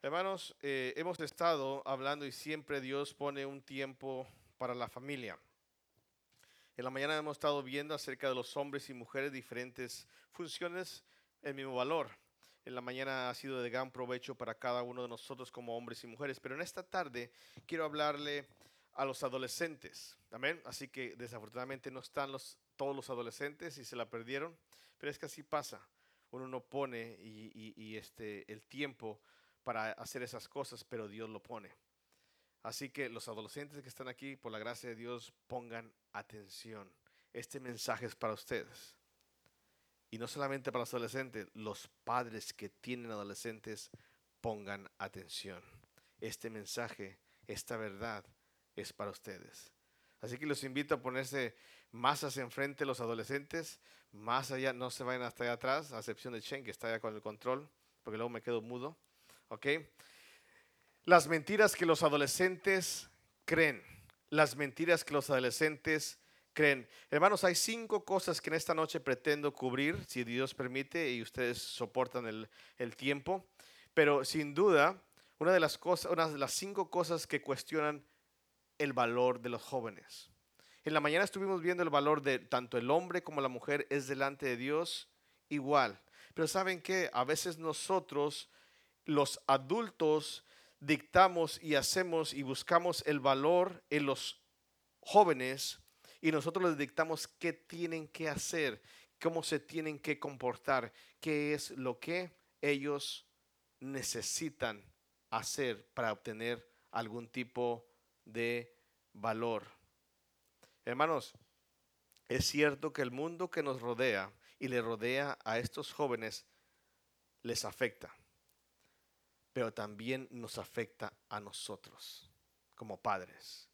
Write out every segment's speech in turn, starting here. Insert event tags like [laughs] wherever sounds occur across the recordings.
Hermanos, eh, hemos estado hablando y siempre Dios pone un tiempo para la familia. En la mañana hemos estado viendo acerca de los hombres y mujeres diferentes funciones, el mismo valor. En la mañana ha sido de gran provecho para cada uno de nosotros como hombres y mujeres, pero en esta tarde quiero hablarle a los adolescentes. Amén. Así que desafortunadamente no están los, todos los adolescentes y se la perdieron, pero es que así pasa. Uno no pone y, y este, el tiempo para hacer esas cosas, pero Dios lo pone. Así que los adolescentes que están aquí, por la gracia de Dios, pongan atención. Este mensaje es para ustedes. Y no solamente para los adolescentes, los padres que tienen adolescentes, pongan atención. Este mensaje, esta verdad, es para ustedes. Así que los invito a ponerse más hacia enfrente los adolescentes, más allá, no se vayan hasta allá atrás, a excepción de Chen, que está allá con el control, porque luego me quedo mudo. ¿Ok? Las mentiras que los adolescentes creen. Las mentiras que los adolescentes creen. Hermanos, hay cinco cosas que en esta noche pretendo cubrir, si Dios permite y ustedes soportan el, el tiempo. Pero sin duda, una de las cosas, una de las cinco cosas que cuestionan el valor de los jóvenes. En la mañana estuvimos viendo el valor de tanto el hombre como la mujer es delante de Dios igual. Pero saben que a veces nosotros los adultos dictamos y hacemos y buscamos el valor en los jóvenes y nosotros les dictamos qué tienen que hacer, cómo se tienen que comportar, qué es lo que ellos necesitan hacer para obtener algún tipo de valor. Hermanos, es cierto que el mundo que nos rodea y le rodea a estos jóvenes les afecta pero también nos afecta a nosotros como padres.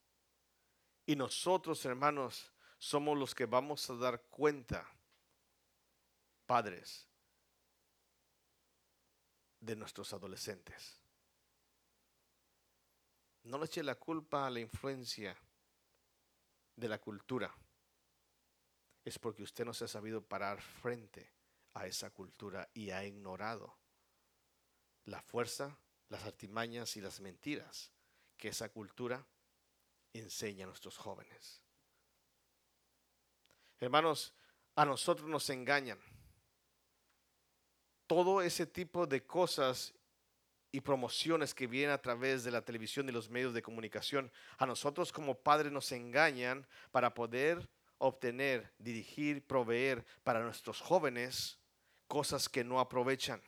Y nosotros, hermanos, somos los que vamos a dar cuenta, padres, de nuestros adolescentes. No le eche la culpa a la influencia de la cultura. Es porque usted no se ha sabido parar frente a esa cultura y ha ignorado la fuerza, las artimañas y las mentiras que esa cultura enseña a nuestros jóvenes. Hermanos, a nosotros nos engañan. Todo ese tipo de cosas y promociones que vienen a través de la televisión y los medios de comunicación, a nosotros como padres nos engañan para poder obtener, dirigir, proveer para nuestros jóvenes cosas que no aprovechan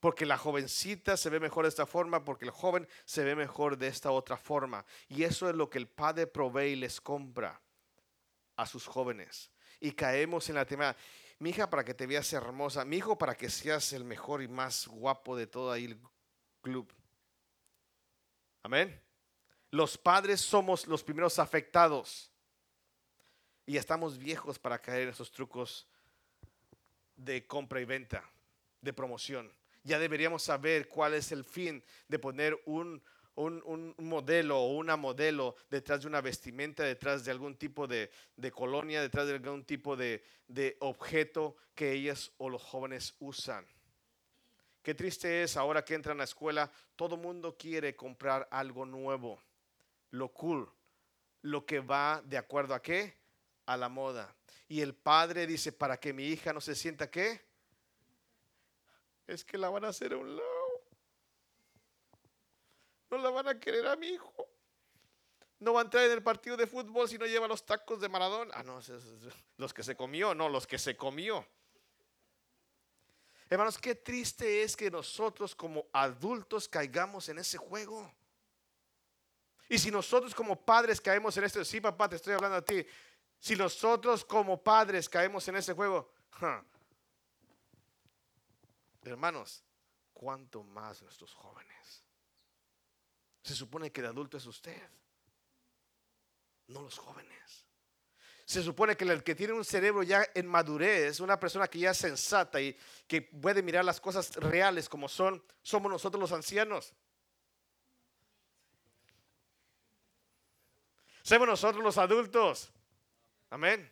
porque la jovencita se ve mejor de esta forma, porque el joven se ve mejor de esta otra forma. Y eso es lo que el padre provee y les compra a sus jóvenes. Y caemos en la tema, mi hija para que te veas hermosa, mi hijo para que seas el mejor y más guapo de todo ahí el club. Amén. Los padres somos los primeros afectados. Y estamos viejos para caer en esos trucos de compra y venta, de promoción ya deberíamos saber cuál es el fin de poner un, modelo o una modelo detrás de una vestimenta, detrás de algún tipo de, colonia, detrás de algún tipo de, de objeto que ellas o los jóvenes usan. Qué triste es ahora que entran a la escuela, todo mundo quiere comprar algo nuevo, lo cool, lo que va de acuerdo a qué? A la moda. Y el padre dice, para que mi hija no se sienta qué? Es que la van a hacer a un lado. No la van a querer a mi hijo. No va a entrar en el partido de fútbol si no lleva los tacos de Maradona. Ah, no, los que se comió, no, los que se comió. Hermanos, qué triste es que nosotros como adultos caigamos en ese juego. Y si nosotros como padres caemos en este, sí papá, te estoy hablando a ti. Si nosotros como padres caemos en ese juego, Hermanos, ¿cuánto más nuestros jóvenes? Se supone que el adulto es usted, no los jóvenes. Se supone que el que tiene un cerebro ya en madurez, una persona que ya es sensata y que puede mirar las cosas reales como son, somos nosotros los ancianos. Somos nosotros los adultos. Amén.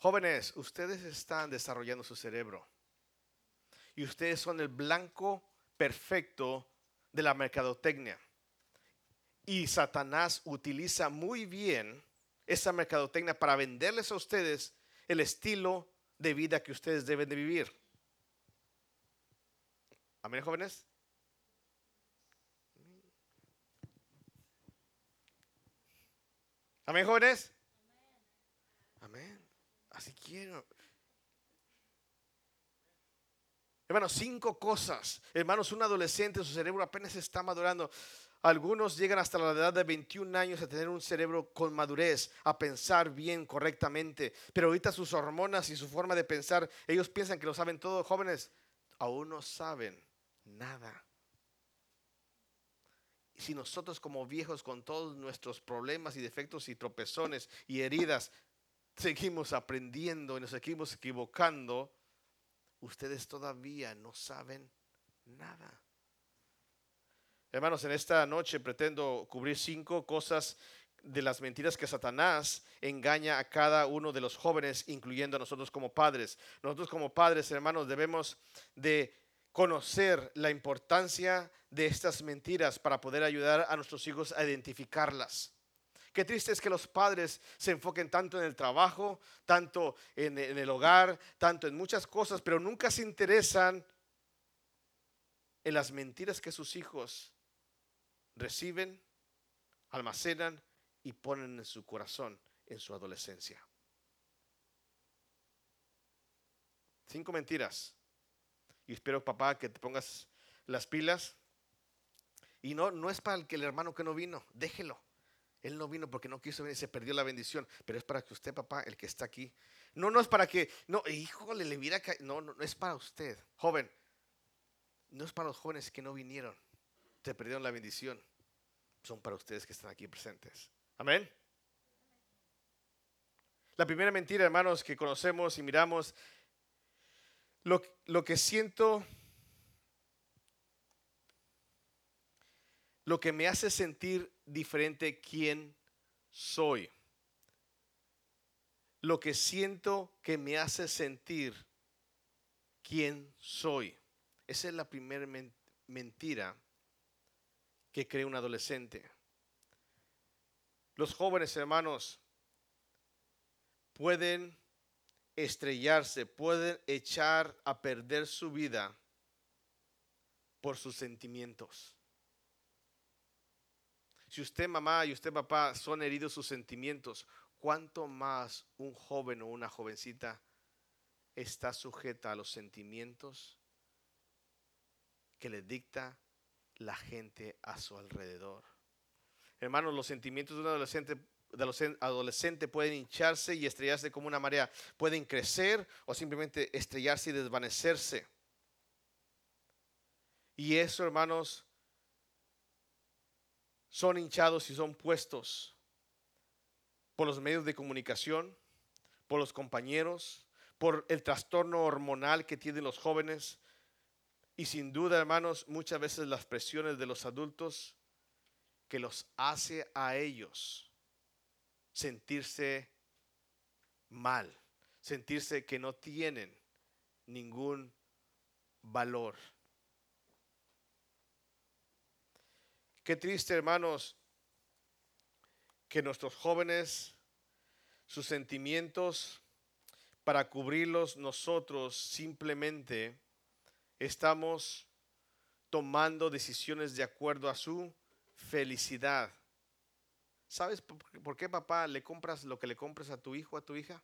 Jóvenes, ustedes están desarrollando su cerebro. y ustedes son el blanco perfecto de la mercadotecnia. Y Satanás utiliza muy bien esa mercadotecnia para venderles a ustedes el estilo de vida que ustedes deben de vivir. Amén, jóvenes. Amén, jóvenes. Así quiero. Hermanos, cinco cosas. Hermanos, un adolescente, su cerebro apenas está madurando. Algunos llegan hasta la edad de 21 años a tener un cerebro con madurez, a pensar bien, correctamente. Pero ahorita sus hormonas y su forma de pensar, ellos piensan que lo saben todo. Jóvenes, aún no saben nada. Si nosotros como viejos con todos nuestros problemas y defectos y tropezones y heridas, seguimos aprendiendo y nos seguimos equivocando, ustedes todavía no saben nada. Hermanos, en esta noche pretendo cubrir cinco cosas de las mentiras que Satanás engaña a cada uno de los jóvenes, incluyendo a nosotros como padres. Nosotros como padres, hermanos, debemos de conocer la importancia de estas mentiras para poder ayudar a nuestros hijos a identificarlas. Qué triste es que los padres se enfoquen tanto en el trabajo, tanto en, el hogar, tanto en muchas cosas, pero nunca se interesan en las mentiras que sus hijos reciben, almacenan y ponen en su corazón en su adolescencia. Cinco mentiras. Y espero, papá, que te pongas las pilas. Y no, no es para el, que el hermano que no vino, déjelo. Él no vino porque no quiso venir, se perdió la bendición. Pero es para que usted, papá, el que está aquí. No, no es para que, no, híjole, le viera No, no, no es para usted, joven. No es para los jóvenes que no vinieron. Se perdieron la bendición son para ustedes que están aquí presentes. Amén. La primera mentira, hermanos, que conocemos y miramos, lo, lo que siento, lo que me hace sentir diferente quién soy. Lo que siento que me hace sentir quién soy. Esa es la primera mentira que cree un adolescente. Los jóvenes hermanos pueden estrellarse, pueden echar a perder su vida por sus sentimientos. Si usted mamá y usted papá son heridos sus sentimientos, ¿cuánto más un joven o una jovencita está sujeta a los sentimientos que le dicta la gente a su alrededor. Hermanos, los sentimientos de un adolescente, de adolescente pueden hincharse y estrellarse como una marea. Pueden crecer o simplemente estrellarse y desvanecerse. Y eso, hermanos, son hinchados y son puestos por los medios de comunicación, por los compañeros, por el trastorno hormonal que tienen los jóvenes, y sin duda, hermanos, muchas veces las presiones de los adultos que los hace a ellos sentirse mal, sentirse que no tienen ningún valor. Qué triste, hermanos, que nuestros jóvenes, sus sentimientos, para cubrirlos nosotros simplemente estamos tomando decisiones de acuerdo a su felicidad. ¿Sabes por qué, papá, le compras lo que le compras a tu hijo, a tu hija?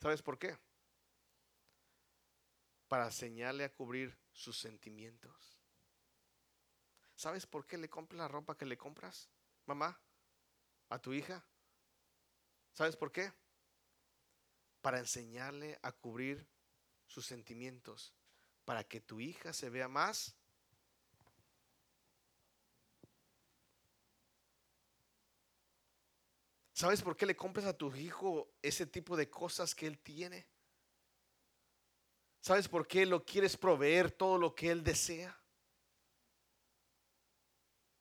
¿Sabes por qué? Para enseñarle a cubrir sus sentimientos. ¿Sabes por qué le compras la ropa que le compras, mamá, a tu hija? ¿Sabes por qué? Para enseñarle a cubrir sus sentimientos para que tu hija se vea más ¿Sabes por qué le compras a tu hijo ese tipo de cosas que él tiene? ¿Sabes por qué lo quieres proveer todo lo que él desea?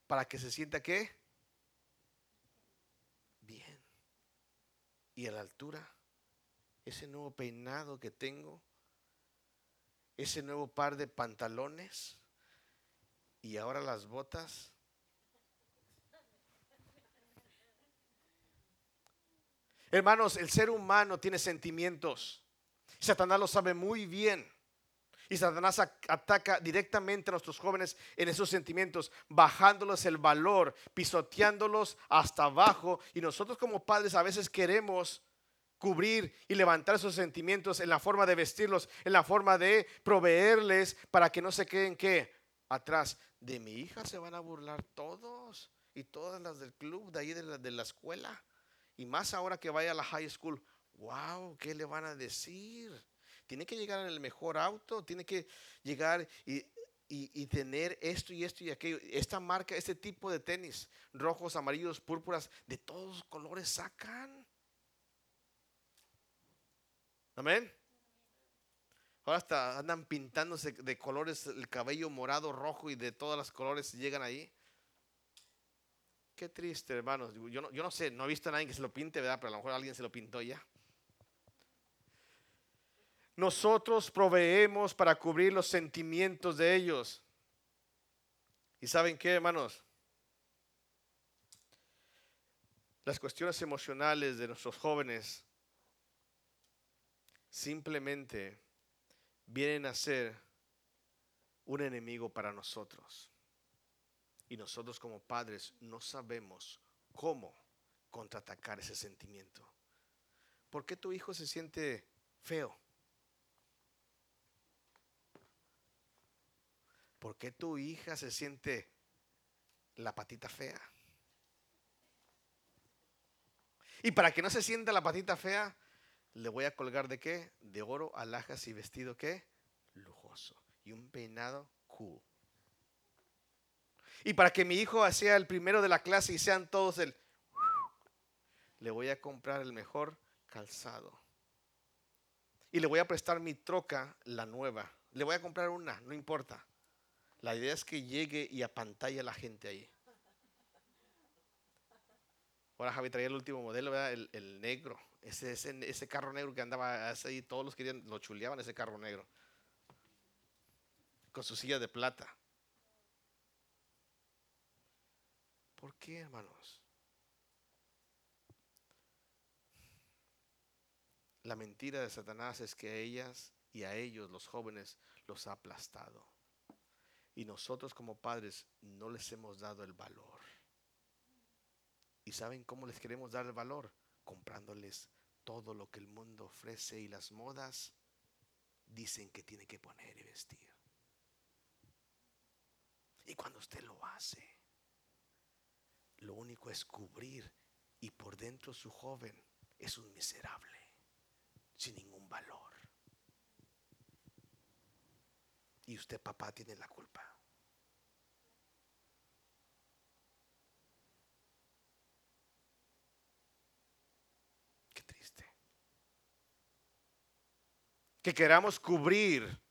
Para que se sienta qué? Bien. Y a la altura, ese nuevo peinado que tengo, ese nuevo par de pantalones y ahora las botas. Hermanos, el ser humano tiene sentimientos. Satanás lo sabe muy bien. Y Satanás ataca directamente a nuestros jóvenes en esos sentimientos, bajándoles el valor, pisoteándolos hasta abajo. Y nosotros como padres a veces queremos cubrir y levantar esos sentimientos en la forma de vestirlos, en la forma de proveerles para que no se queden que atrás. De mi hija se van a burlar todos y todas las del club, de ahí de la, de la escuela. Y más ahora que vaya a la high school. Wow, ¿qué le van a decir? Tiene que llegar en el mejor auto, tiene que llegar y, tener esto y esto y aquello. Esta marca, este tipo de tenis, rojos, amarillos, púrpuras, de todos los colores sacan. Amén. Ahora hasta andan pintándose de colores el cabello morado, rojo y de todos los colores llegan ahí. Qué triste, hermanos. Yo no, yo no sé, no he visto a nadie que se lo pinte, ¿verdad? Pero a lo mejor alguien se lo pintó ya. Nosotros proveemos para cubrir los sentimientos de ellos. ¿Y saben qué, hermanos? Las cuestiones emocionales de nuestros jóvenes simplemente vienen a ser un enemigo para nosotros. Y nosotros como padres no sabemos cómo contraatacar ese sentimiento. ¿Por qué tu hijo se siente feo? ¿Por qué tu hija se siente la patita fea? Y para que no se sienta la patita fea, le voy a colgar de qué? De oro, alhajas y vestido qué? Lujoso. Y un peinado cool. Y para que mi hijo sea el primero de la clase y sean todos el... Le voy a comprar el mejor calzado. Y le voy a prestar mi troca, la nueva. Le voy a comprar una, no importa. La idea es que llegue y apantalla a la gente ahí. Ahora Javi traía el último modelo, El, el, negro. Ese, ese, ese, carro negro que andaba ahí, todos los querían, lo chuleaban ese carro negro. Con su silla de plata. ¿Por qué, hermanos? La mentira de Satanás es que a ellas y a ellos, los jóvenes, los ha aplastado. Y nosotros como padres no les hemos dado el valor. ¿Y saben cómo les queremos dar el valor? Comprándoles todo lo que el mundo ofrece y las modas dicen que tiene que poner y vestir. Y cuando usted lo hace, lo único es cubrir y por dentro su joven es un miserable, sin ningún valor. Y usted papá tiene la culpa. Qué triste. Que queramos cubrir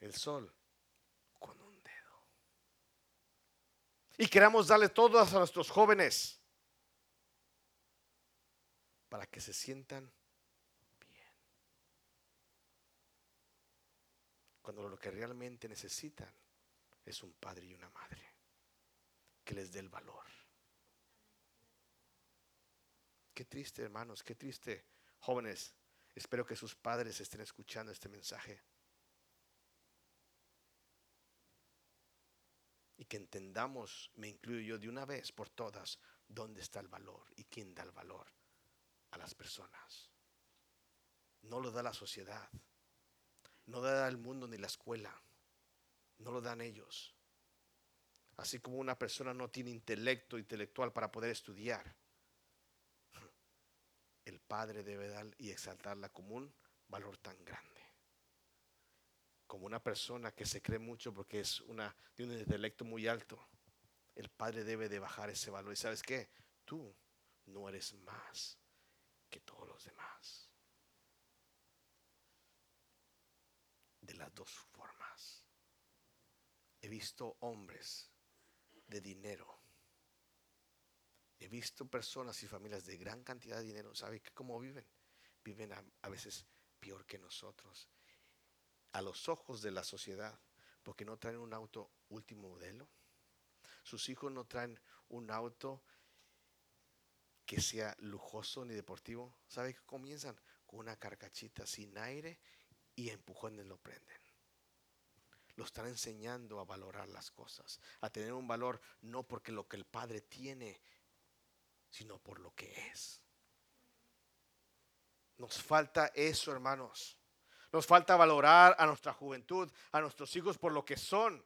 el sol con un dedo. Y queramos darle todo a nuestros jóvenes para que se sientan cuando lo que realmente necesitan es un padre y una madre que les dé el valor. Qué triste, hermanos, qué triste, jóvenes. Espero que sus padres estén escuchando este mensaje. Y que entendamos, me incluyo yo de una vez por todas, dónde está el valor y quién da el valor a las personas. No lo da la sociedad, no da el mundo ni la escuela. No lo dan ellos. Así como una persona no tiene intelecto intelectual para poder estudiar. El Padre debe dar y exaltarla como un valor tan grande. Como una persona que se cree mucho porque es una, de un intelecto muy alto. El Padre debe de bajar ese valor. ¿Y sabes qué? Tú no eres más que todos los demás. De las dos formas. He visto hombres de dinero. He visto personas y familias de gran cantidad de dinero. ¿Sabe cómo viven? Viven a, veces peor que nosotros. a los ojos de la sociedad porque no traen un auto último modelo. Sus hijos no traen un auto que sea lujoso ni deportivo. ¿Sabe que comienzan? Con una carcachita sin aire y empujones lo prenden. Lo están enseñando a valorar las cosas, a tener un valor no porque lo que el Padre tiene, sino por lo que es. Nos falta eso, hermanos. Nos falta valorar a nuestra juventud, a nuestros hijos por lo que son,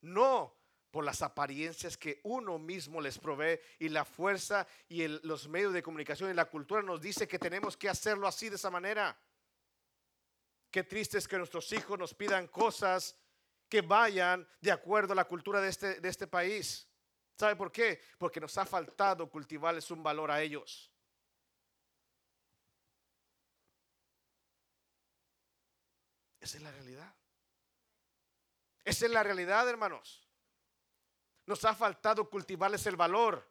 no por las apariencias que uno mismo les provee y la fuerza y los medios de comunicación y la cultura nos dice que tenemos que hacerlo así de esa manera. Qué triste es que nuestros hijos nos pidan cosas que vayan de acuerdo a la cultura de este, de este país. ¿Sabe por qué? Porque nos ha faltado cultivarles un valor a ellos. Esa es la realidad. Esa es la realidad, hermanos. Nos ha faltado cultivarles el valor.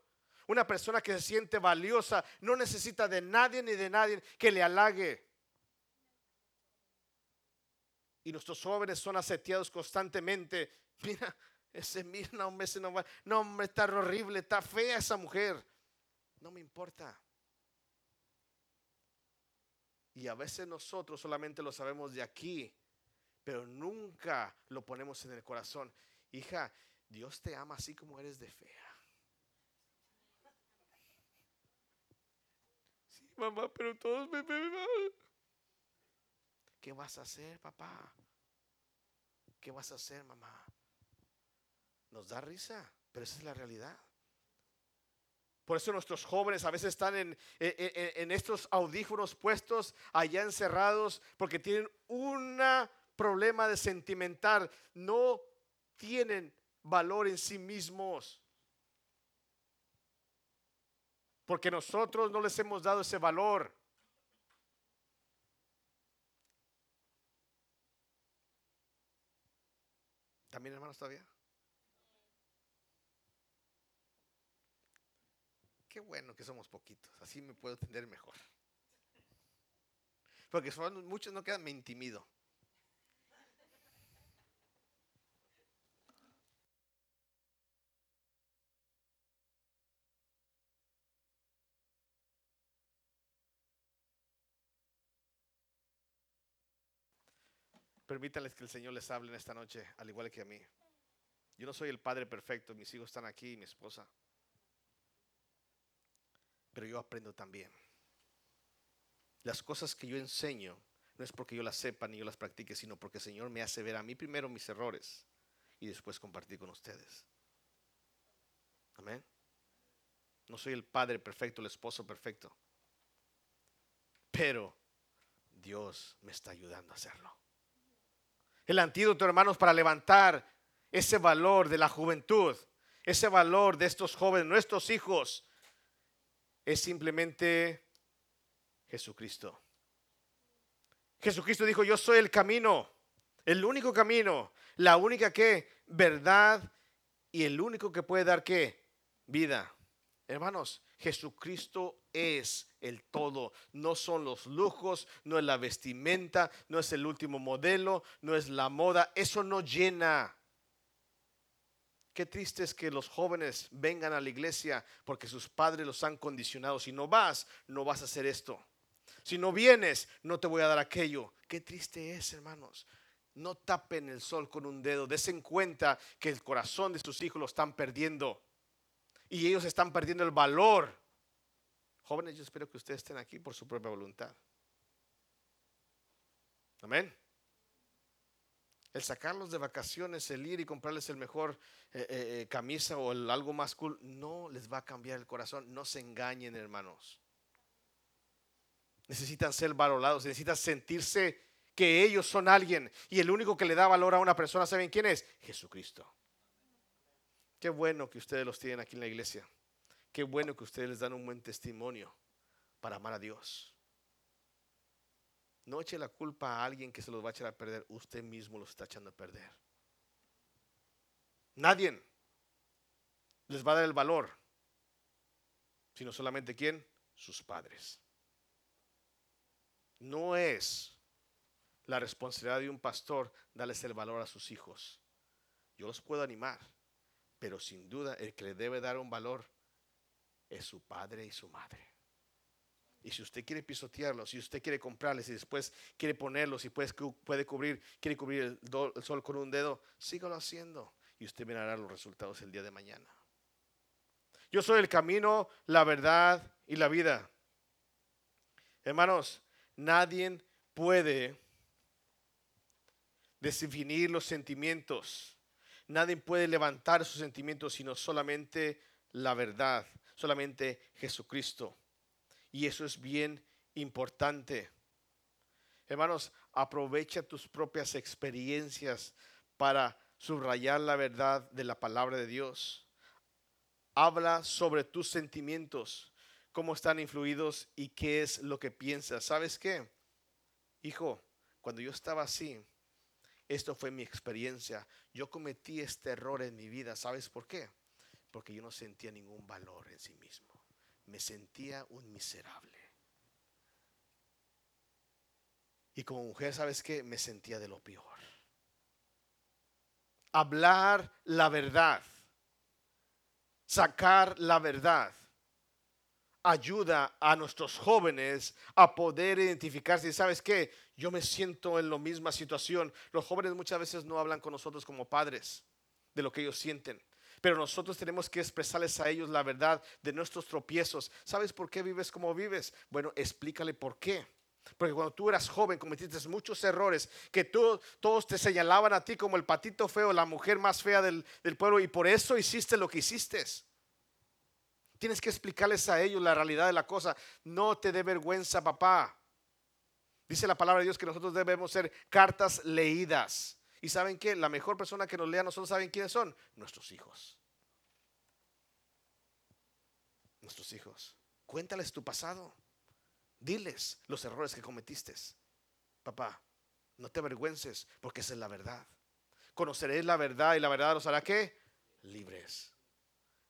Una persona que se siente valiosa no necesita de nadie ni de nadie que le halague. Y nuestros jóvenes son aseteados constantemente. [laughs] Mira, ese mira, no, ese no va. No, hombre, está horrible, está fea esa mujer. No me importa. Y a veces nosotros solamente lo sabemos de aquí, pero nunca lo ponemos en el corazón. Hija, Dios te ama así como eres de fea. Sí, mamá, pero todos me ven mal. ¿Qué vas a hacer, papá? ¿Qué vas a hacer, mamá? Nos da risa, pero esa es la realidad. Por eso nuestros jóvenes a veces están en, estos audífonos puestos allá encerrados porque tienen un problema de sentimental. No tienen valor en sí mismos. Porque nosotros no les hemos dado ese valor. ¿También hermanos todavía? Qué bueno que somos poquitos, así me puedo entender mejor. Porque son muchos no quedan, me intimido. Permítanles que el Señor les hable en esta noche, al igual que a mí. Yo no soy el padre perfecto, mis hijos están aquí mi esposa. Pero yo aprendo también. Las cosas que yo enseño no es porque yo las sepa ni yo las practique, sino porque el Señor me hace ver a mí primero mis errores y después compartir con ustedes. Amén. No soy el padre perfecto, el esposo perfecto. Pero Dios me está ayudando a hacerlo. El antídoto, hermanos, para levantar ese valor de la juventud, ese valor de estos jóvenes, nuestros hijos, es simplemente Jesucristo. Jesucristo dijo, yo soy el camino, el único camino, la única que, verdad y el único que puede dar qué, vida. Hermanos, Jesucristo es el todo. No son los lujos, no es la vestimenta, no es el último modelo, no es la moda. Eso no llena. Qué triste es que los jóvenes vengan a la iglesia porque sus padres los han condicionado. Si no vas, no vas a hacer esto. Si no vienes, no te voy a dar aquello. Qué triste es, hermanos. No tapen el sol con un dedo. Desen cuenta que el corazón de sus hijos lo están perdiendo y ellos están perdiendo el valor. Jóvenes, yo espero que ustedes estén aquí por su propia voluntad. Amén. El sacarlos de vacaciones, el ir y comprarles el mejor eh, eh, eh, camisa o el, algo más cool, no les va a cambiar el corazón. No se engañen, hermanos. Necesitan ser valorados, necesitan sentirse que ellos son alguien. Y el único que le da valor a una persona, ¿saben quién es? Jesucristo. Qué bueno que ustedes los tienen aquí en la iglesia. Qué bueno que ustedes les dan un buen testimonio para amar a Dios. No eche la culpa a alguien que se los va a echar a perder. Usted mismo los está echando a perder. Nadie les va a dar el valor, sino solamente quién? Sus padres. No es la responsabilidad de un pastor darles el valor a sus hijos. Yo los puedo animar, pero sin duda el que le debe dar un valor es su padre y su madre. Y si usted quiere pisotearlos, si usted quiere comprarles y después quiere ponerlos y puede, puede cubrir, quiere cubrir el, el sol con un dedo, sígalo haciendo y usted verá los resultados el día de mañana. Yo soy el camino, la verdad y la vida. Hermanos, nadie puede definir los sentimientos. Nadie puede levantar sus sentimientos sino solamente la verdad, solamente Jesucristo. Y eso es bien importante. Hermanos, aprovecha tus propias experiencias para subrayar la verdad de la palabra de Dios. Habla sobre tus sentimientos, cómo están influidos y qué es lo que piensas. ¿Sabes qué? Hijo, cuando yo estaba así, esto fue mi experiencia. Yo cometí este error en mi vida. ¿Sabes por qué? Porque yo no sentía ningún valor en sí mismo. Me sentía un miserable. Y como mujer, ¿sabes qué? Me sentía de lo peor. Hablar la verdad. Sacar la verdad ayuda a nuestros jóvenes a poder identificarse. ¿Sabes qué? Yo me siento en la misma situación. Los jóvenes muchas veces no hablan con nosotros como padres de lo que ellos sienten. Pero nosotros tenemos que expresarles a ellos la verdad de nuestros tropiezos. ¿Sabes por qué vives como vives? Bueno, explícale por qué. Porque cuando tú eras joven cometiste muchos errores que todos te señalaban a ti como el patito feo, la mujer más fea del, del pueblo y por eso hiciste lo que hiciste. Tienes que explicarles a ellos la realidad de la cosa. No te dé vergüenza, papá. Dice la palabra de Dios que nosotros debemos ser cartas leídas. Y saben que la mejor persona que nos lea nosotros saben quiénes son nuestros hijos. Nuestros hijos. Cuéntales tu pasado. Diles los errores que cometiste. Papá, no te avergüences porque esa es la verdad. Conoceréis la verdad y la verdad los hará qué? Libres.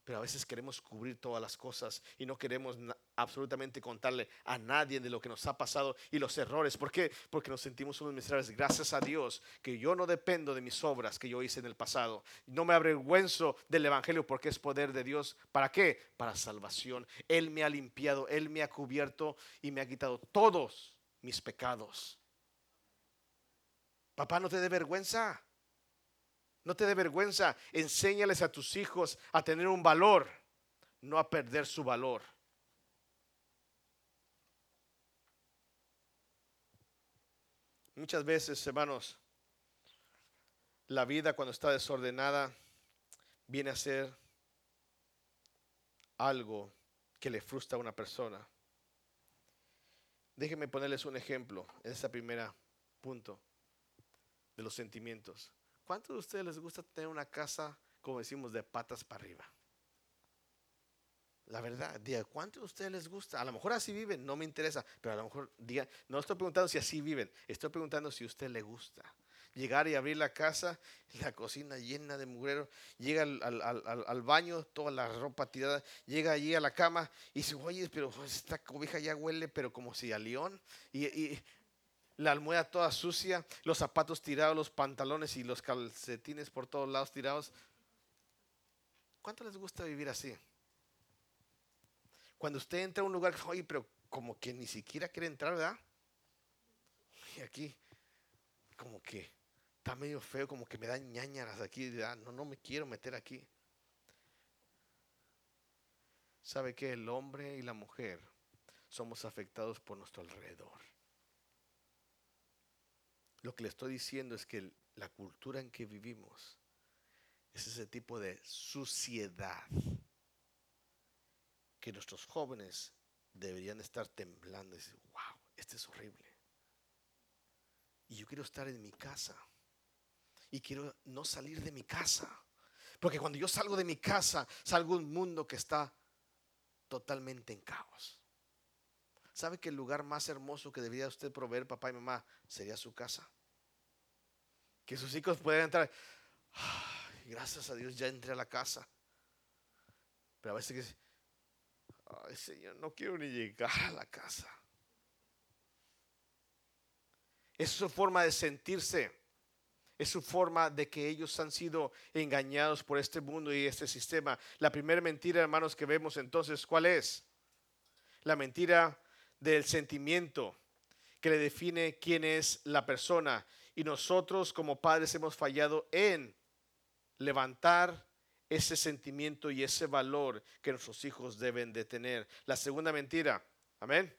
Pero a veces queremos cubrir todas las cosas y no queremos absolutamente contarle a nadie de lo que nos ha pasado y los errores. ¿Por qué? Porque nos sentimos unos miserables. Gracias a Dios que yo no dependo de mis obras que yo hice en el pasado. No me avergüenzo del Evangelio porque es poder de Dios. ¿Para qué? Para salvación. Él me ha limpiado, Él me ha cubierto y me ha quitado todos mis pecados. Papá, no te dé vergüenza. No te dé vergüenza. Enséñales a tus hijos a tener un valor, no a perder su valor. Muchas veces, hermanos, la vida cuando está desordenada viene a ser algo que le frustra a una persona. Déjenme ponerles un ejemplo en este primer punto de los sentimientos. ¿Cuántos de ustedes les gusta tener una casa, como decimos, de patas para arriba? La verdad, diga, ¿cuántos de ustedes les gusta? A lo mejor así viven, no me interesa, pero a lo mejor diga, no estoy preguntando si así viven, estoy preguntando si a usted le gusta. Llegar y abrir la casa, [laughs] la cocina llena de mugrero, llega al, baño, toda la ropa tirada, llega allí a la cama y dice, oye, pero esta cobija ya huele, pero como si a león. y la almohada toda sucia, los zapatos tirados, los pantalones y los calcetines por todos lados tirados. ¿Cuánto les gusta vivir así? Cuando usted entra a un lugar, oye, pero como que ni siquiera quiere entrar, ¿verdad? Y aquí, como que está medio feo, como que me dan ñañaras aquí, no, no me quiero meter aquí. ¿Sabe que el hombre y la mujer somos afectados por nuestro alrededor? Lo que le estoy diciendo es que la cultura en que vivimos es ese tipo de suciedad que nuestros jóvenes deberían estar temblando y decir, wow, este es horrible. Y yo quiero estar en mi casa. Y quiero no salir de mi casa. Porque cuando yo salgo de mi casa, salgo a un mundo que está totalmente en caos. ¿Sabe que el lugar más hermoso que debería usted proveer, papá y mamá, sería su casa? Que sus hijos puedan entrar. gracias a Dios ya entré a la casa. Pero a veces que, ay Señor, no quiero ni llegar a la casa. Es su forma de sentirse. Es su forma de que ellos han sido engañados por este mundo y este sistema. La primera mentira, hermanos, que vemos entonces, ¿cuál es? La mentira del sentimiento que le define quién es la persona. Y nosotros como padres hemos fallado en levantar ese sentimiento y ese valor que nuestros hijos deben de tener. La segunda mentira, amén.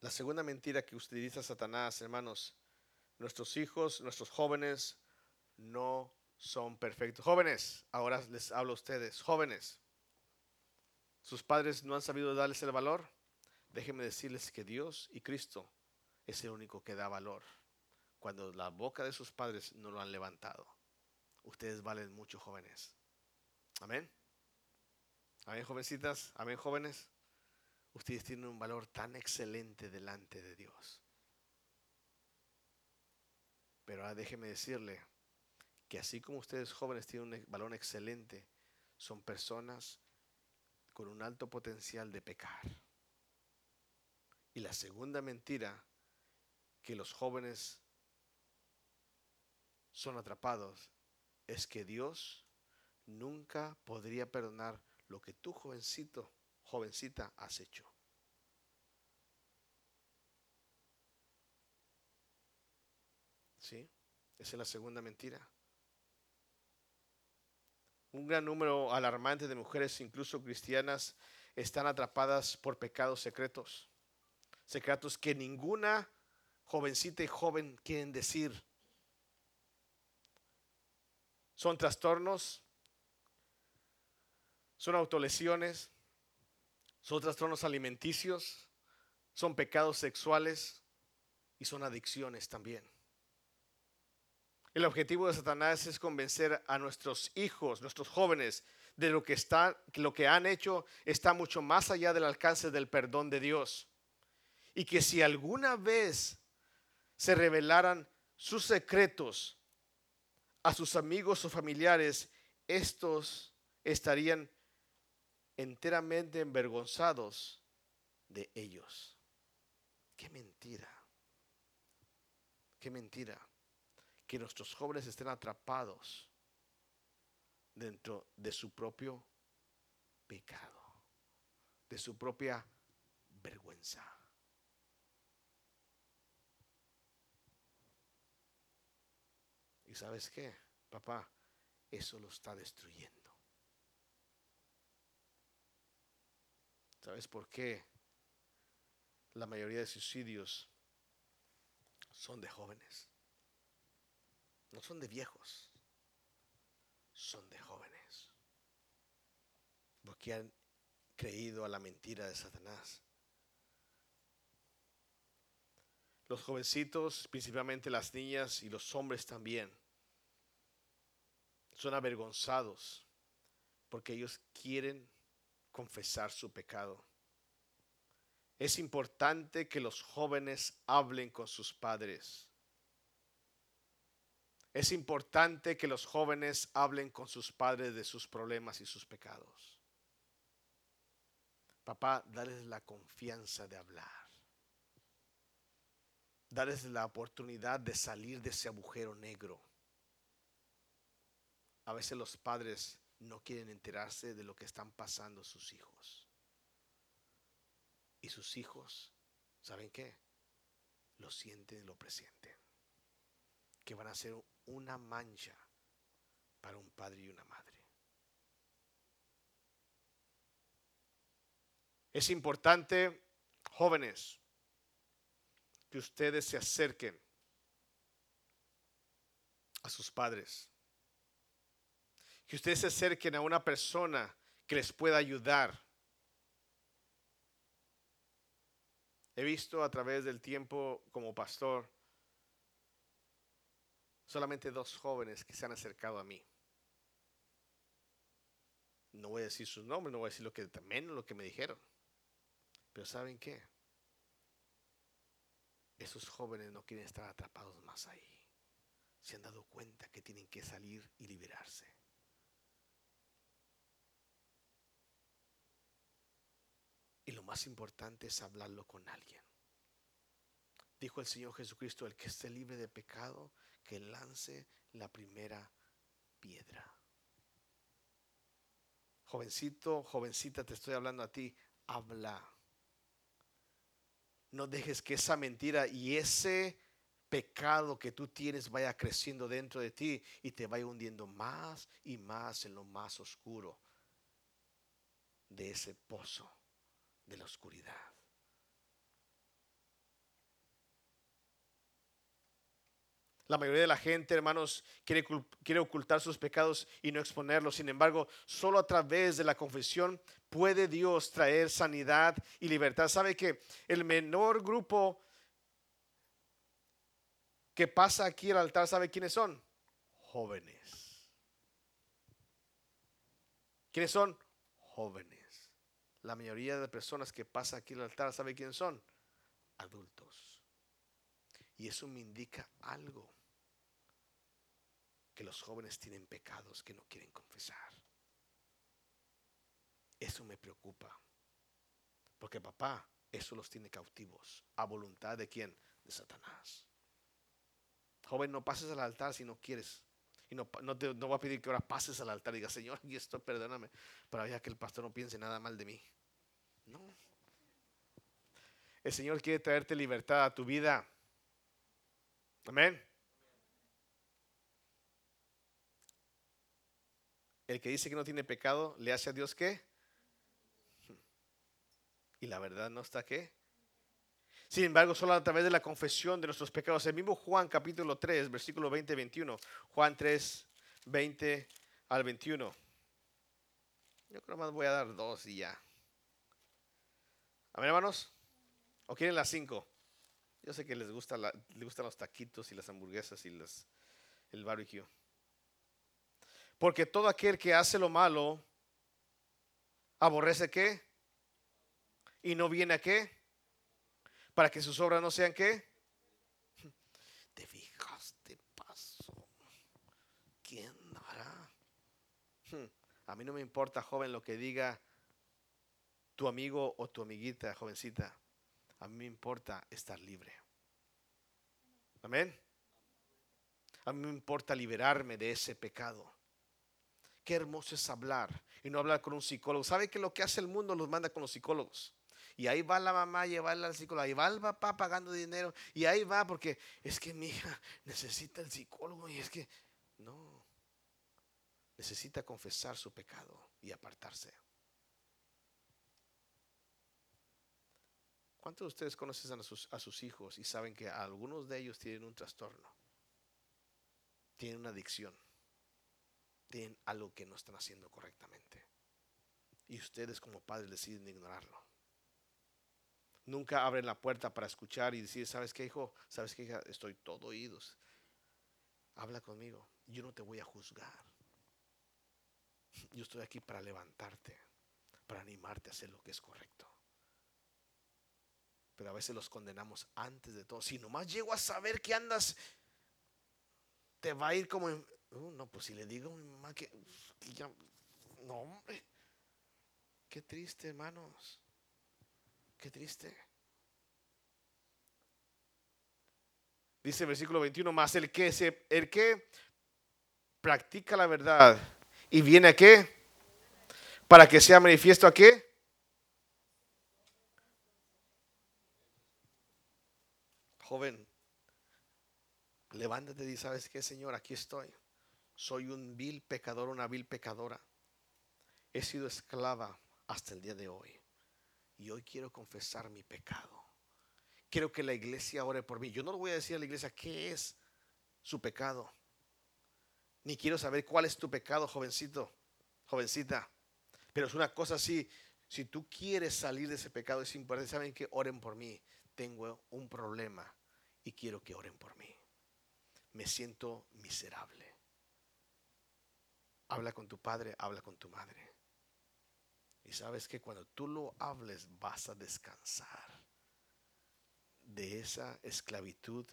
La segunda mentira que utiliza Satanás, hermanos, nuestros hijos, nuestros jóvenes no son perfectos. Jóvenes, ahora les hablo a ustedes, jóvenes. ¿Sus padres no han sabido darles el valor? Déjenme decirles que Dios y Cristo es el único que da valor. Cuando la boca de sus padres no lo han levantado. Ustedes valen mucho, jóvenes. Amén. Amén, jovencitas. Amén, jóvenes. Ustedes tienen un valor tan excelente delante de Dios. Pero ahora déjeme decirle que así como ustedes jóvenes tienen un valor excelente, son personas con un alto potencial de pecar. Y la segunda mentira, que los jóvenes son atrapados, es que Dios nunca podría perdonar lo que tú, jovencito, jovencita, has hecho. ¿Sí? Esa es la segunda mentira. Un gran número alarmante de mujeres, incluso cristianas, están atrapadas por pecados secretos. Secretos que ninguna jovencita y joven quieren decir. Son trastornos, son autolesiones, son trastornos alimenticios, son pecados sexuales y son adicciones también. El objetivo de Satanás es convencer a nuestros hijos, nuestros jóvenes, de lo que, lo que han hecho está mucho más allá del alcance del perdón de Dios. Y que si alguna vez se revelaran sus secretos a sus amigos o familiares, estos estarían enteramente envergonzados de ellos. Qué mentira. Qué mentira que nuestros jóvenes estén atrapados dentro de su propio pecado, de su propia vergüenza. ¿Y sabes qué, papá? Eso lo está destruyendo. ¿Sabes por qué? La mayoría de suicidios son de jóvenes. No son de viejos, son de jóvenes. Porque han creído a la mentira de Satanás. Los jovencitos, principalmente las niñas y los hombres también, son avergonzados porque ellos quieren confesar su pecado. Es importante que los jóvenes hablen con sus padres. Es importante que los jóvenes hablen con sus padres de sus problemas y sus pecados. Papá, dales la confianza de hablar. Dales la oportunidad de salir de ese agujero negro. A veces los padres no quieren enterarse de lo que están pasando sus hijos. Y sus hijos, ¿saben qué? Lo sienten y lo presienten. Que van a ser una mancha para un padre y una madre. Es importante, jóvenes, que ustedes se acerquen a sus padres. Que ustedes se acerquen a una persona que les pueda ayudar. He visto a través del tiempo como pastor solamente dos jóvenes que se han acercado a mí. No voy a decir sus nombres, no voy a decir lo que lo que me dijeron. Pero ¿saben qué? Esos jóvenes no quieren estar atrapados más ahí. Se han dado cuenta que tienen que salir y liberarse. Y lo más importante es hablarlo con alguien. Dijo el Señor Jesucristo, el que esté libre de pecado, que lance la primera piedra. Jovencito, jovencita, te estoy hablando a ti, habla. No dejes que esa mentira y ese pecado que tú tienes vaya creciendo dentro de ti y te vaya hundiendo más y más en lo más oscuro de ese pozo de la oscuridad. La mayoría de la gente, hermanos, quiere, ocultar sus pecados y no exponerlos. Sin embargo, solo a través de la confesión puede Dios traer sanidad y libertad. ¿Sabe que el menor grupo que pasa aquí al altar, ¿sabe quiénes son? Jóvenes. ¿Quiénes son? Jóvenes. La mayoría de personas que pasa aquí al altar, ¿sabe quiénes son? Adultos. Y eso me indica algo que los jóvenes tienen pecados que no quieren confesar. Eso me preocupa. Porque papá, eso los tiene cautivos. ¿A voluntad de quién? De Satanás. Joven, no pases al altar si no quieres. Y no, no, te, no voy a pedir que ahora pases al altar y digas, Señor, y esto perdóname. Para que el pastor no piense nada mal de mí. No. El Señor quiere traerte libertad a tu vida. Amén. El que dice que no tiene pecado, ¿le hace a Dios qué? Y la verdad no está qué. Sin embargo, solo a través de la confesión de nuestros pecados. El mismo Juan capítulo 3, versículo 20 21. Juan 3, 20 al 21. Yo creo más voy a dar dos y ya. Amén, hermanos. ¿O quieren las cinco? Yo sé que les, gusta les gustan los taquitos y las hamburguesas y las, el barbecue. Porque todo aquel que hace lo malo, aborrece qué? Y no viene a qué? Para que sus obras no sean qué? Te fijaste paso. ¿Quién hará? A mí no me importa, joven, lo que diga tu amigo o tu amiguita, jovencita. A mí me importa estar libre. Amén. A mí me importa liberarme de ese pecado. Qué hermoso es hablar y no hablar con un psicólogo. ¿Sabe que lo que hace el mundo los manda con los psicólogos? Y ahí va la mamá a llevarla al psicólogo, ahí va el papá pagando dinero, y ahí va porque es que mi hija necesita el psicólogo y es que no, necesita confesar su pecado y apartarse. ¿Cuántos de ustedes conocen a sus, a sus hijos y saben que algunos de ellos tienen un trastorno? Tienen una adicción tienen algo que no están haciendo correctamente. Y ustedes como padres deciden ignorarlo. Nunca abren la puerta para escuchar y decir, ¿sabes qué, hijo? ¿Sabes qué, hija? Estoy todo oídos. Habla conmigo. Yo no te voy a juzgar. Yo estoy aquí para levantarte, para animarte a hacer lo que es correcto. Pero a veces los condenamos antes de todo. Si nomás llego a saber que andas, te va a ir como Uh, no, pues si le digo a mi mamá que, ya, no, hombre, qué triste, hermanos, qué triste. Dice el versículo 21, más el que, se, el que practica la verdad y viene a qué? Para que sea manifiesto a qué? Joven, levántate y sabes qué, Señor, aquí estoy. Soy un vil pecador, una vil pecadora. He sido esclava hasta el día de hoy. Y hoy quiero confesar mi pecado. Quiero que la iglesia ore por mí. Yo no le voy a decir a la iglesia qué es su pecado. Ni quiero saber cuál es tu pecado, jovencito, jovencita. Pero es una cosa así. Si tú quieres salir de ese pecado, es importante. Saben que oren por mí. Tengo un problema y quiero que oren por mí. Me siento miserable. Habla con tu padre, habla con tu madre. Y sabes que cuando tú lo hables vas a descansar de esa esclavitud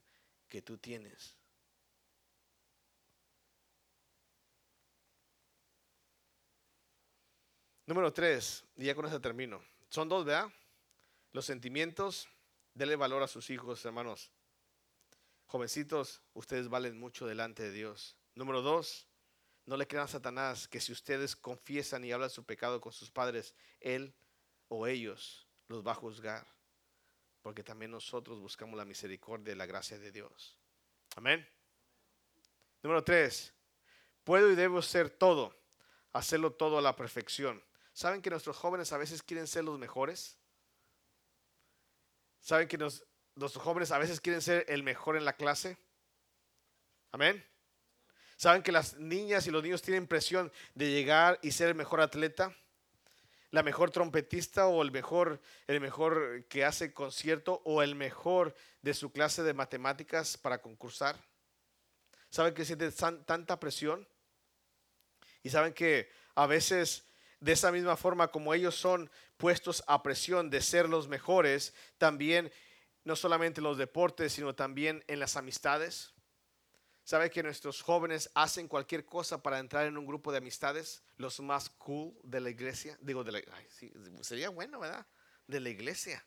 que tú tienes. Número tres, y ya con eso termino. Son dos, ¿verdad? Los sentimientos, denle valor a sus hijos, hermanos. Jovencitos, ustedes valen mucho delante de Dios. Número dos, no le crean a Satanás que si ustedes confiesan y hablan su pecado con sus padres, él o ellos los va a juzgar. Porque también nosotros buscamos la misericordia y la gracia de Dios. Amén. Número tres, puedo y debo ser todo, hacerlo todo a la perfección. ¿Saben que nuestros jóvenes a veces quieren ser los mejores? ¿Saben que nuestros jóvenes a veces quieren ser el mejor en la clase? Amén. ¿Saben que las niñas y los niños tienen presión de llegar y ser el mejor atleta? La mejor trompetista o el mejor, el mejor que hace concierto o el mejor de su clase de matemáticas para concursar. ¿Saben que sienten tanta presión? Y saben que a veces de esa misma forma como ellos son puestos a presión de ser los mejores, también no solamente en los deportes, sino también en las amistades. ¿Sabe que nuestros jóvenes hacen cualquier cosa para entrar en un grupo de amistades? Los más cool de la iglesia. Digo, de la, sería bueno, ¿verdad? De la iglesia.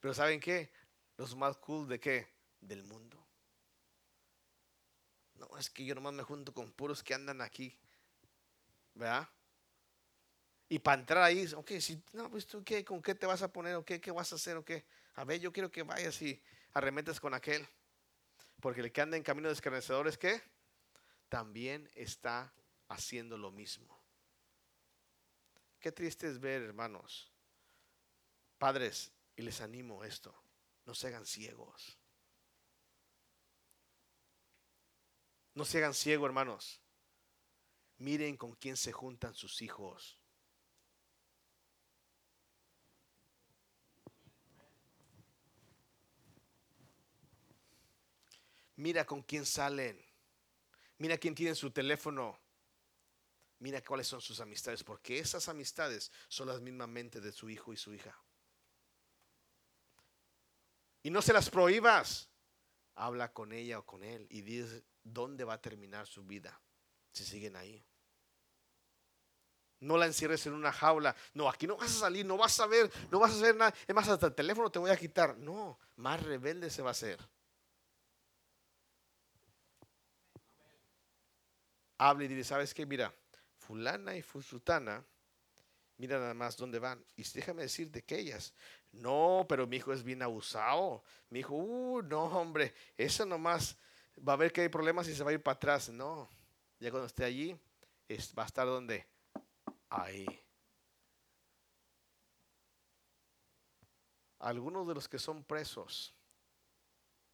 Pero ¿saben qué? Los más cool de qué? Del mundo. No, es que yo nomás me junto con puros que andan aquí. ¿Verdad? Y para entrar ahí, ok, si, no, pues tú qué, con qué te vas a poner, o qué, qué vas a hacer, o qué. A ver, yo quiero que vayas y arremetes con aquel. Porque el que anda en camino de escarnecedores, ¿qué? También está haciendo lo mismo. Qué triste es ver, hermanos. Padres, y les animo esto, no se hagan ciegos. No se hagan ciegos, hermanos. Miren con quién se juntan sus hijos. Mira con quién salen. Mira quién tiene su teléfono. Mira cuáles son sus amistades, porque esas amistades son las mismas mentes de su hijo y su hija. Y no se las prohíbas. Habla con ella o con él y dice dónde va a terminar su vida si siguen ahí. No la encierres en una jaula. No, aquí no vas a salir, no vas a ver, no vas a hacer nada. Es más, hasta el teléfono te voy a quitar. No, más rebelde se va a hacer. Habla y dice, ¿sabes qué? Mira, fulana y fusutana, mira nada más dónde van. Y déjame decirte que ellas, no, pero mi hijo es bien abusado. Mi hijo, uh, no, hombre, eso nomás va a ver que hay problemas y se va a ir para atrás. No, ya cuando esté allí, va a estar donde? Ahí. Algunos de los que son presos,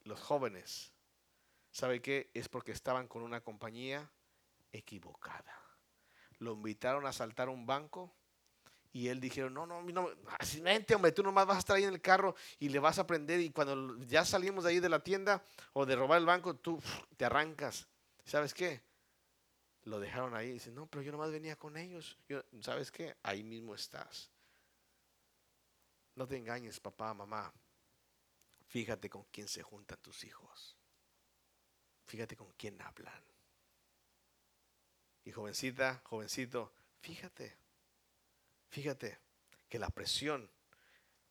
los jóvenes, ¿sabe qué? Es porque estaban con una compañía equivocada. Lo invitaron a saltar un banco y él dijeron, no, no, no, así mente, hombre, tú nomás vas a estar ahí en el carro y le vas a aprender y cuando ya salimos de ahí de la tienda o de robar el banco, tú te arrancas. ¿Sabes qué? Lo dejaron ahí y dicen, no, pero yo nomás venía con ellos. ¿Sabes qué? Ahí mismo estás. No te engañes, papá, mamá. Fíjate con quién se juntan tus hijos. Fíjate con quién hablan. Y jovencita, jovencito, fíjate, fíjate que la presión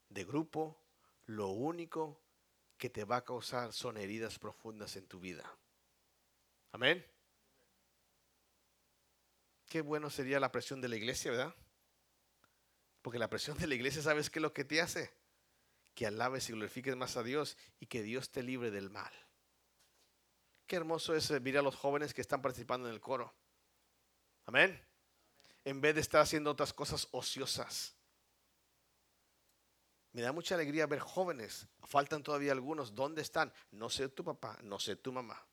de grupo lo único que te va a causar son heridas profundas en tu vida. Amén. Qué bueno sería la presión de la iglesia, ¿verdad? Porque la presión de la iglesia, ¿sabes qué es lo que te hace? Que alabes y glorifiques más a Dios y que Dios te libre del mal. Qué hermoso es ver a los jóvenes que están participando en el coro. Amén. En vez de estar haciendo otras cosas ociosas. Me da mucha alegría ver jóvenes. Faltan todavía algunos. ¿Dónde están? No sé tu papá, no sé tu mamá.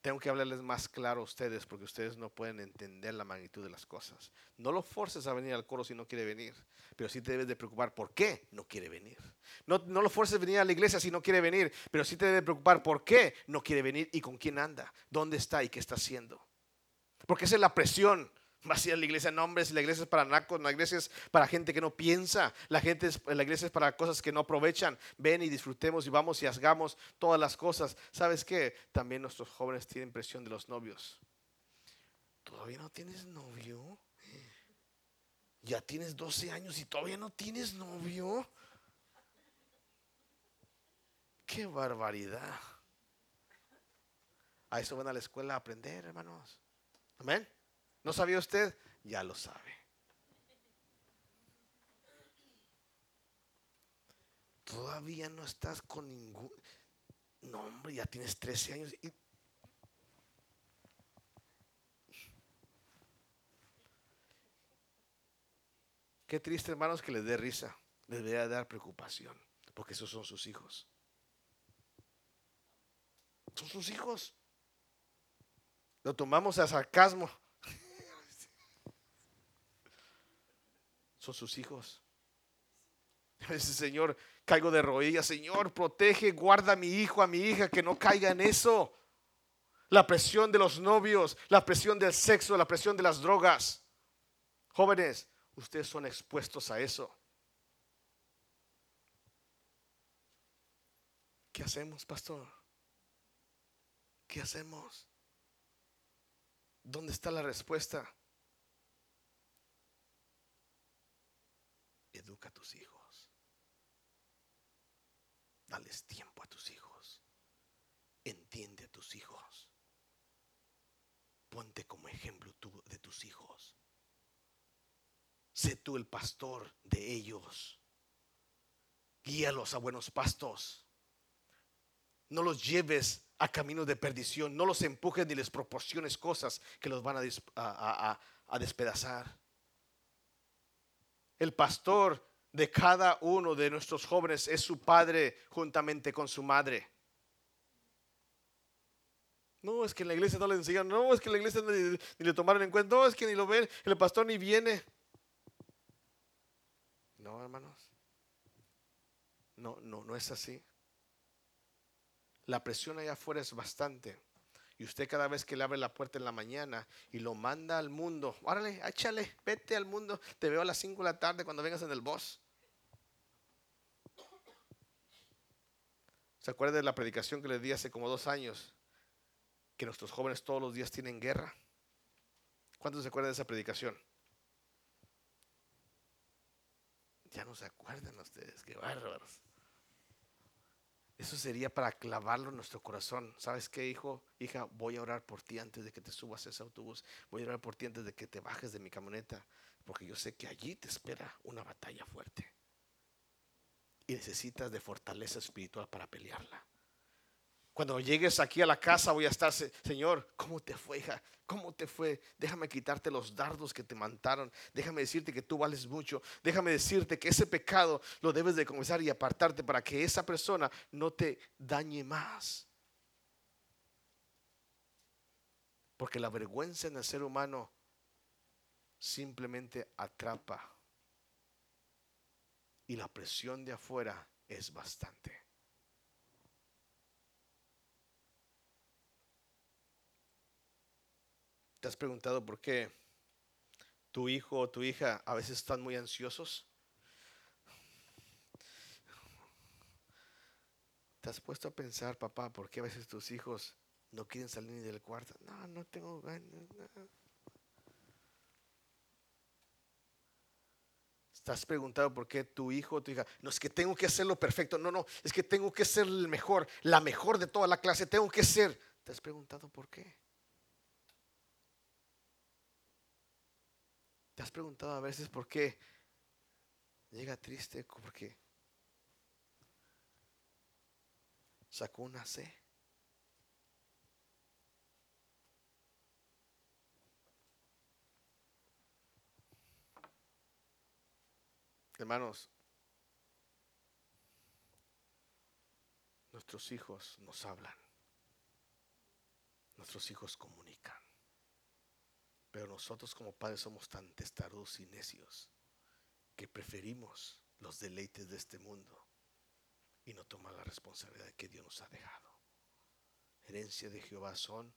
Tengo que hablarles más claro a ustedes porque ustedes no pueden entender la magnitud de las cosas. No lo forces a venir al coro si no quiere venir, pero sí te debes de preocupar por qué no quiere venir. No, no lo forces a venir a la iglesia si no quiere venir, pero sí te debes preocupar por qué no quiere venir y con quién anda, dónde está y qué está haciendo. Porque esa es la presión vacía la iglesia nombres, la iglesia es para nacos, la iglesia es para gente que no piensa, la, gente es, la iglesia es para cosas que no aprovechan. Ven y disfrutemos y vamos y hagamos todas las cosas. ¿Sabes qué? También nuestros jóvenes tienen presión de los novios. ¿Todavía no tienes novio? ya tienes 12 años y todavía no tienes novio. Qué barbaridad. A eso van a la escuela a aprender, hermanos. Amén. ¿No sabía usted? Ya lo sabe. Todavía no estás con ningún... No, hombre, ya tienes 13 años. Qué triste, hermanos, que les dé risa. Les debería dar preocupación, porque esos son sus hijos. Son sus hijos. Lo tomamos a sarcasmo. Son sus hijos. A Señor, caigo de rodillas. Señor, protege, guarda a mi hijo, a mi hija, que no caiga en eso. La presión de los novios, la presión del sexo, la presión de las drogas. Jóvenes, ustedes son expuestos a eso. ¿Qué hacemos, pastor? ¿Qué hacemos? ¿Dónde está la respuesta? Educa a tus hijos. Dales tiempo a tus hijos. Entiende a tus hijos. Ponte como ejemplo tú de tus hijos. Sé tú el pastor de ellos. Guíalos a buenos pastos. No los lleves a camino de perdición. No los empujes ni les proporciones cosas que los van a, a despedazar. El pastor de cada uno de nuestros jóvenes es su padre juntamente con su madre. No, es que en la iglesia no le enseñan, no, es que en la iglesia ni, le tomaron en cuenta, no, es que ni lo ven, el pastor ni viene. No, hermanos. No, no, no es así. La presión allá afuera es bastante. Y usted cada vez que le abre la puerta en la mañana y lo manda al mundo, órale, échale, vete al mundo. Te veo a las 5 de la tarde cuando vengas en el bus. ¿Se acuerda de la predicación que le di hace como dos años? Que nuestros jóvenes todos los días tienen guerra. ¿Cuántos se acuerdan de esa predicación? Ya no se acuerdan ustedes, qué bárbaros. Eso sería para clavarlo en nuestro corazón. ¿Sabes qué, hijo? Hija, voy a orar por ti antes de que te subas a ese autobús. Voy a orar por ti antes de que te bajes de mi camioneta. Porque yo sé que allí te espera una batalla fuerte. Y necesitas de fortaleza espiritual para pelearla. Cuando llegues aquí a la casa voy a estar, Señor, ¿cómo te fue, hija? ¿Cómo te fue? Déjame quitarte los dardos que te mantaron. Déjame decirte que tú vales mucho. Déjame decirte que ese pecado lo debes de comenzar y apartarte para que esa persona no te dañe más. Porque la vergüenza en el ser humano simplemente atrapa. Y la presión de afuera es bastante. ¿Te has preguntado por qué tu hijo o tu hija a veces están muy ansiosos? ¿Te has puesto a pensar, papá, por qué a veces tus hijos no quieren salir ni del cuarto? No, no tengo ganas. ¿Estás preguntado por qué tu hijo o tu hija? No es que tengo que hacerlo perfecto. No, no, es que tengo que ser el mejor, la mejor de toda la clase. Tengo que ser. ¿Te has preguntado por qué? ¿Te has preguntado a veces por qué llega triste? Porque sacó una C. Hermanos, nuestros hijos nos hablan, nuestros hijos comunican. Pero nosotros como padres somos tan testarudos y necios que preferimos los deleites de este mundo y no tomar la responsabilidad que Dios nos ha dejado. Herencia de Jehová son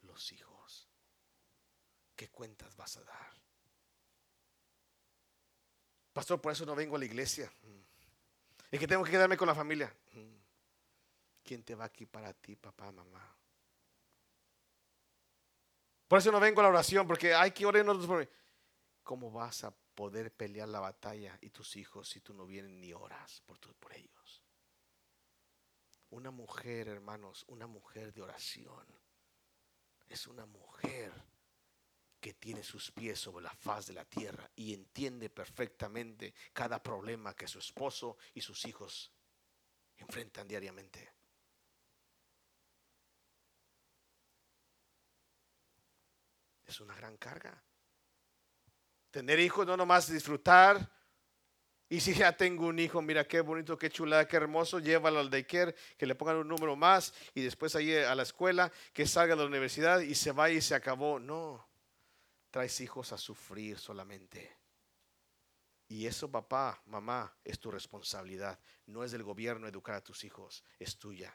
los hijos. ¿Qué cuentas vas a dar? Pastor, por eso no vengo a la iglesia. Mm. Es que tengo que quedarme con la familia. Mm. ¿Quién te va aquí para ti, papá, mamá? Por eso no vengo a la oración, porque hay que orar nosotros por mí. ¿Cómo vas a poder pelear la batalla y tus hijos si tú no vienes ni oras por, por ellos. Una mujer, hermanos, una mujer de oración es una mujer que tiene sus pies sobre la faz de la tierra y entiende perfectamente cada problema que su esposo y sus hijos enfrentan diariamente. Es una gran carga. Tener hijos no nomás disfrutar. Y si ya tengo un hijo, mira qué bonito, qué chulada, qué hermoso, llévalo al daycare, que le pongan un número más y después ahí a la escuela, que salga de la universidad y se vaya y se acabó. No, traes hijos a sufrir solamente. Y eso, papá, mamá, es tu responsabilidad. No es del gobierno educar a tus hijos, es tuya.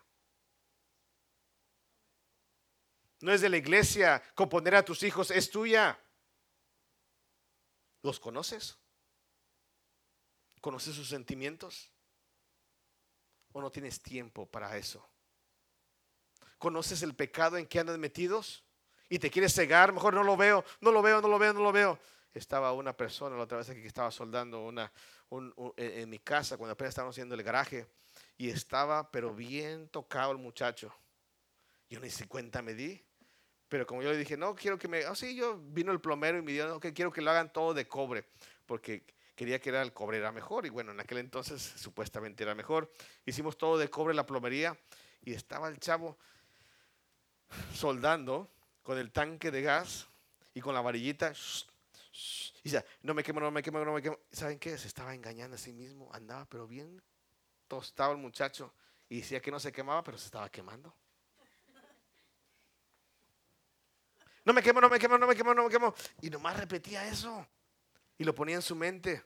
No es de la iglesia componer a tus hijos, es tuya. ¿Los conoces? ¿Conoces sus sentimientos? ¿O no tienes tiempo para eso? ¿Conoces el pecado en que andan metidos? Y te quieres cegar, mejor no lo veo, no lo veo, no lo veo, no lo veo. Estaba una persona la otra vez que estaba soldando una, en mi casa cuando apenas estábamos haciendo el garaje y estaba pero bien tocado el muchacho. Yo ni si cuenta me di. Pero como yo le dije, no, quiero que me... Oh, sí, yo vino el plomero y me dijo, que quiero que lo hagan todo de cobre, porque quería que era el cobre era mejor. Y bueno, en aquel entonces supuestamente era mejor. Hicimos todo de cobre la plomería y estaba el chavo soldando con el tanque de gas y con la varillita. y dice, no me quemo, no me quemo, no me quemo. ¿Saben qué? Se estaba engañando a sí mismo. Andaba pero bien tostado el muchacho. Y decía que no se quemaba, pero se estaba quemando. No me quemo, no me quemo, no me quemo, no me quemo. Y nomás repetía eso. Y lo ponía en su mente.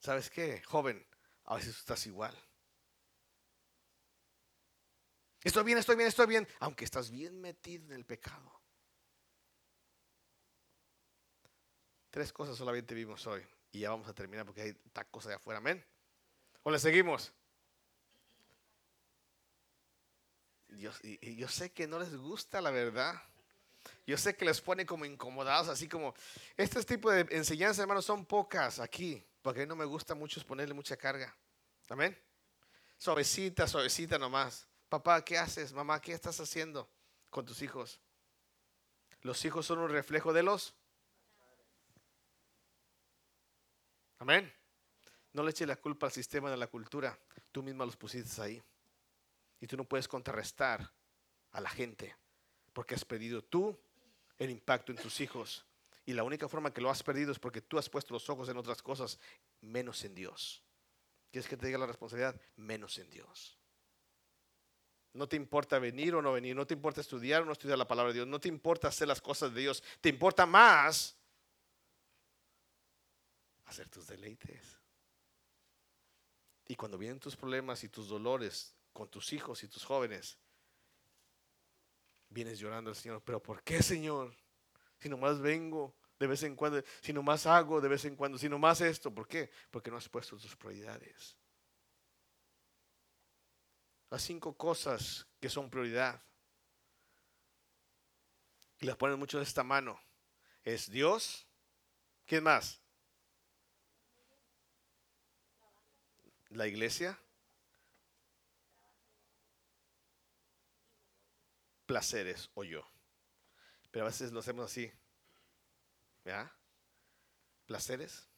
¿Sabes qué, joven? A veces estás igual. Estoy bien, estoy bien, estoy bien. Aunque estás bien metido en el pecado. Tres cosas solamente vimos hoy. Y ya vamos a terminar porque hay tacos allá afuera. Amén. ¿O le seguimos? Yo, yo sé que no les gusta la verdad. Yo sé que les pone como incomodados, así como, este tipo de enseñanzas, hermanos, son pocas aquí, porque a mí no me gusta mucho ponerle mucha carga. Amén. Suavecita, suavecita nomás. Papá, ¿qué haces? Mamá, ¿qué estás haciendo con tus hijos? Los hijos son un reflejo de los. Amén. No le eches la culpa al sistema de la cultura. Tú misma los pusiste ahí. Y tú no puedes contrarrestar a la gente porque has perdido tú el impacto en tus hijos. Y la única forma que lo has perdido es porque tú has puesto los ojos en otras cosas, menos en Dios. ¿Quieres que te diga la responsabilidad? Menos en Dios. No te importa venir o no venir, no te importa estudiar o no estudiar la palabra de Dios, no te importa hacer las cosas de Dios, te importa más hacer tus deleites. Y cuando vienen tus problemas y tus dolores, con tus hijos y tus jóvenes, vienes llorando al Señor, pero ¿por qué, Señor? Si nomás vengo de vez en cuando, si nomás hago de vez en cuando, si nomás esto, ¿por qué? Porque no has puesto tus prioridades. Las cinco cosas que son prioridad. Y las ponen mucho de esta mano. Es Dios. ¿Quién más? La iglesia. Placeres o yo. Pero a veces lo hacemos así. ¿Ya? ¿Placeres?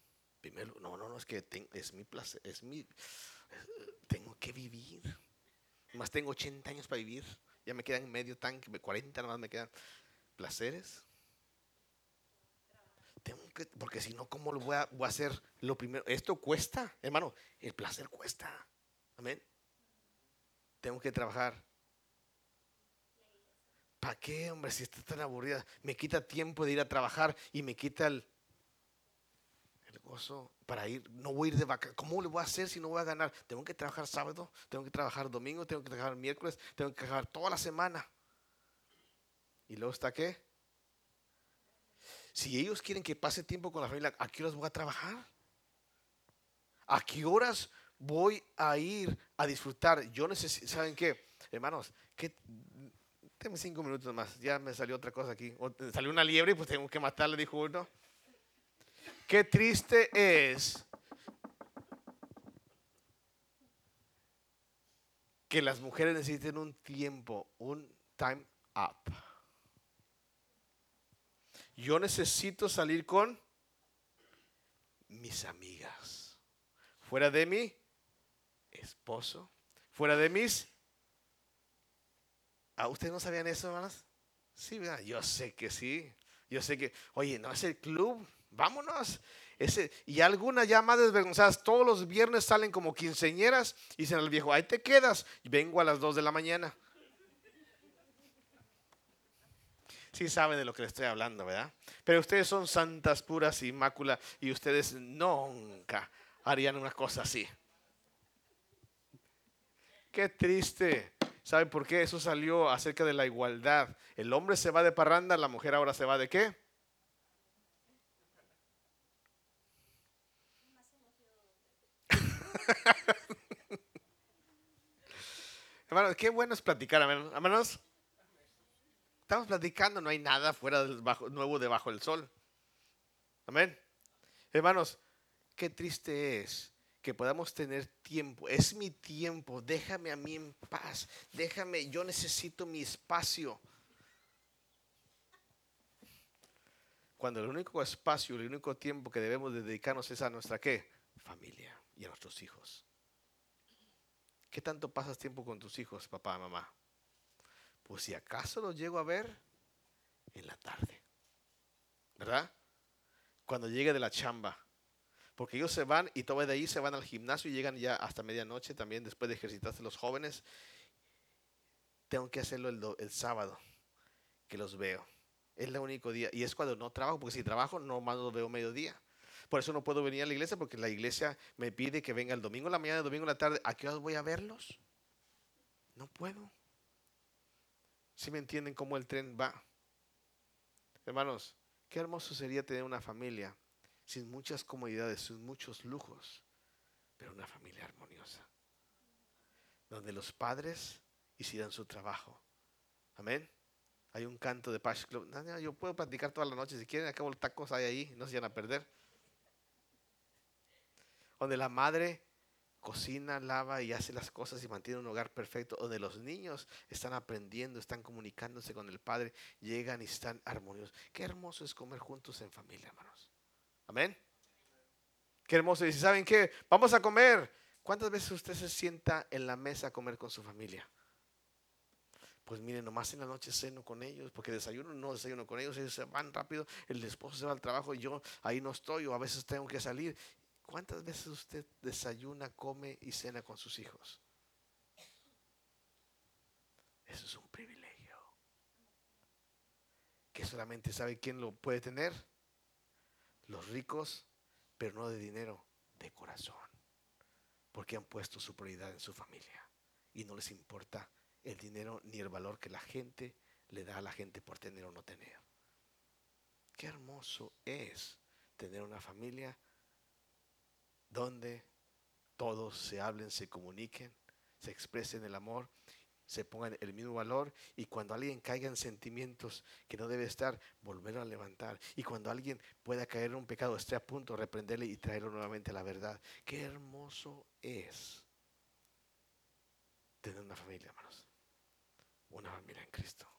Primero, no, no, no, es que es mi placer, es mi. Tengo que vivir. Más tengo 80 años para vivir. Ya me quedan medio tanque, 40 nomás me quedan. ¿Placeres? Tengo que, porque si no, ¿cómo lo voy a hacer? Lo primero, esto cuesta, hermano, el placer cuesta. Amén. Tengo que trabajar ¿Para qué, hombre? Si está tan aburrida, me quita tiempo de ir a trabajar y me quita el, el gozo para ir. No voy a ir de vacaciones. ¿Cómo le voy a hacer si no voy a ganar? Tengo que trabajar sábado, tengo que trabajar domingo, tengo que trabajar miércoles, tengo que trabajar toda la semana. ¿Y luego está qué? Si ellos quieren que pase tiempo con la familia, ¿a qué horas voy a trabajar? ¿A qué horas voy a ir a disfrutar? Yo necesito, ¿saben qué? Hermanos, ¿qué, Deme cinco minutos más. Ya me salió otra cosa aquí. salió una liebre y pues tengo que matarla, dijo uno. Qué triste es que las mujeres necesiten un tiempo, un time up. Yo necesito salir con mis amigas. Fuera de mi esposo. Fuera de mis... ¿A ustedes no sabían eso, hermanas? Sí, ¿verdad? yo sé que sí. Yo sé que, oye, no es el club, vámonos. Ese, y algunas ya más desvergonzadas, todos los viernes salen como quinceñeras y dicen al viejo, ahí te quedas. Y vengo a las 2 de la mañana. Sí saben de lo que le estoy hablando, ¿verdad? Pero ustedes son santas puras y mácula y ustedes nunca harían una cosa así. Qué triste. ¿Saben por qué? Eso salió acerca de la igualdad. El hombre se va de parranda, la mujer ahora se va de qué? [laughs] Hermanos, qué bueno es platicar, hermanos. Estamos platicando, no hay nada fuera del bajo, nuevo debajo del sol. Amén. Hermanos, qué triste es que podamos tener tiempo. Es mi tiempo, déjame a mí en paz. Déjame, yo necesito mi espacio. Cuando el único espacio, el único tiempo que debemos dedicarnos es a nuestra qué? Familia y a nuestros hijos. ¿Qué tanto pasas tiempo con tus hijos, papá, mamá? Pues si acaso los llego a ver en la tarde. ¿Verdad? Cuando llegue de la chamba. Porque ellos se van y todo de ahí se van al gimnasio y llegan ya hasta medianoche también después de ejercitarse los jóvenes. Tengo que hacerlo el, sábado, que los veo. Es el único día. Y es cuando no trabajo, porque si trabajo, no más los veo mediodía. Por eso no puedo venir a la iglesia porque la iglesia me pide que venga el domingo la mañana, el domingo la tarde. ¿A qué hora voy a verlos? No puedo. Si me entienden cómo el tren va? Hermanos, qué hermoso sería tener una familia sin muchas comodidades, sin muchos lujos, pero una familia armoniosa. Donde los padres hicieran su trabajo. Amén. Hay un canto de Pash Club. yo puedo platicar toda la noche. Si quieren, acabo los tacos hay ahí. No se van a perder donde la madre cocina, lava y hace las cosas y mantiene un hogar perfecto, donde los niños están aprendiendo, están comunicándose con el Padre, llegan y están armoniosos. Qué hermoso es comer juntos en familia, hermanos. Amén. Qué hermoso. Y si saben qué, vamos a comer. ¿Cuántas veces usted se sienta en la mesa a comer con su familia? Pues miren, nomás en la noche ceno con ellos, porque desayuno no desayuno con ellos, ellos se van rápido, el esposo se va al trabajo y yo ahí no estoy, o a veces tengo que salir ¿Cuántas veces usted desayuna, come y cena con sus hijos? Eso es un privilegio. Que solamente sabe quién lo puede tener. Los ricos, pero no de dinero, de corazón. Porque han puesto su prioridad en su familia. Y no les importa el dinero ni el valor que la gente le da a la gente por tener o no tener. Qué hermoso es tener una familia donde todos se hablen, se comuniquen, se expresen el amor, se pongan el mismo valor y cuando alguien caiga en sentimientos que no debe estar, volverlo a levantar. Y cuando alguien pueda caer en un pecado, esté a punto de reprenderle y traerlo nuevamente a la verdad. Qué hermoso es tener una familia, hermanos. Una familia en Cristo.